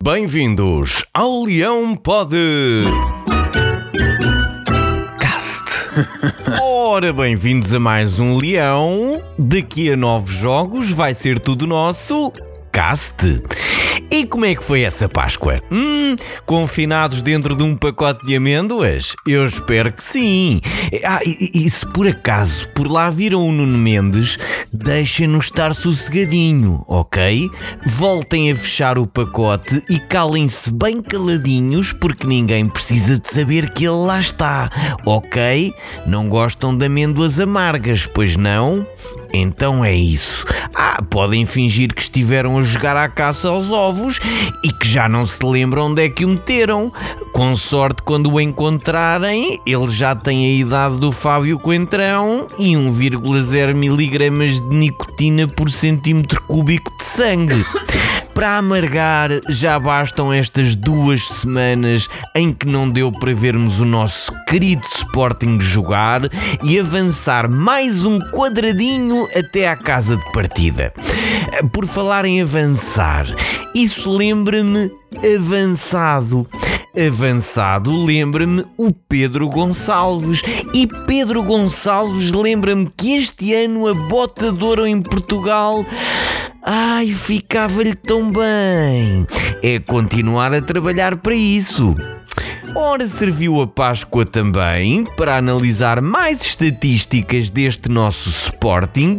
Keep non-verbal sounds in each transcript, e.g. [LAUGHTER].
Bem-vindos ao Leão Pod Cast. [LAUGHS] Ora, bem-vindos a mais um Leão. Daqui a novos jogos vai ser tudo nosso. Cast. E como é que foi essa Páscoa? Hum, confinados dentro de um pacote de amêndoas? Eu espero que sim. Ah, e, e se por acaso por lá viram o Nuno Mendes, deixem-nos estar sossegadinho, ok? Voltem a fechar o pacote e calem-se bem caladinhos porque ninguém precisa de saber que ele lá está, ok? Não gostam de amêndoas amargas, pois não? Então é isso. Ah, podem fingir que estiveram a jogar à caça aos ovos e que já não se lembram onde é que o meteram. Com sorte, quando o encontrarem, ele já tem a idade do Fábio Coentrão e 1,0 miligramas de nicotina por centímetro cúbico de sangue. Para amargar, já bastam estas duas semanas em que não deu para vermos o nosso querido Sporting jogar e avançar mais um quadradinho até à casa de partida. Por falar em avançar, isso lembra-me avançado. Avançado lembra-me o Pedro Gonçalves. E Pedro Gonçalves lembra-me que este ano a bota de ouro em Portugal. Ai, ficava-lhe tão bem. É continuar a trabalhar para isso. Ora, serviu a Páscoa também para analisar mais estatísticas deste nosso Sporting.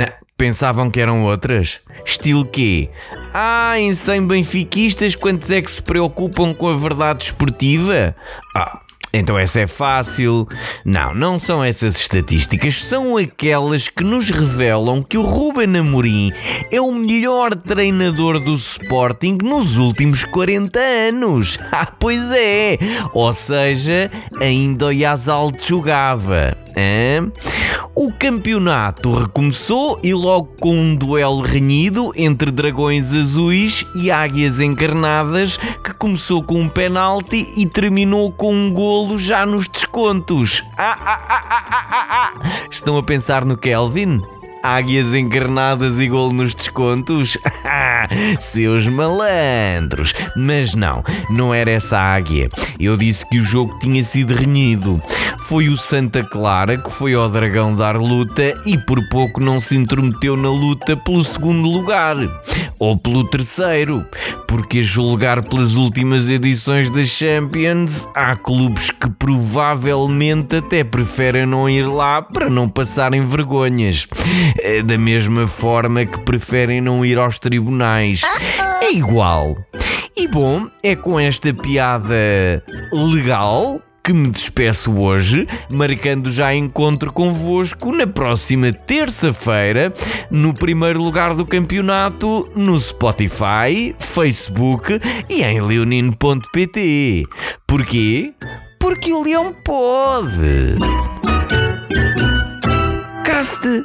Ah, pensavam que eram outras? Estilo quê? Ah, em 100 benfiquistas, quantos é que se preocupam com a verdade esportiva? Ah, então essa é fácil. Não, não são essas estatísticas, são aquelas que nos revelam que o Ruben Amorim é o melhor treinador do Sporting nos últimos 40 anos. [LAUGHS] Ah, pois é. Ou seja, ainda o Yazal jogava. Hã? O campeonato recomeçou e logo com um duelo renhido entre dragões azuis e águias encarnadas que começou com um penalti e terminou com um golo já nos descontos. Ah, ah, ah, ah, ah, ah. ah. Estão a pensar no Kelvin? Águias encarnadas e golo nos descontos? [LAUGHS] Seus malandros! Mas não, não era essa águia. Eu disse que o jogo tinha sido renhido. Foi o Santa Clara que foi ao Dragão dar luta e por pouco não se intrometeu na luta pelo segundo lugar. Ou pelo terceiro. Porque a julgar pelas últimas edições da Champions, há clubes que provavelmente até preferem não ir lá para não passarem vergonhas. Eh, da mesma forma que preferem não ir aos tribunais. É igual. E bom, é com esta piada legal que me despeço hoje, marcando já encontro convosco na próxima terça-feira, no primeiro lugar do campeonato, no Spotify, Facebook e em leonino.pt. Porquê? Porque o leão pode. Caste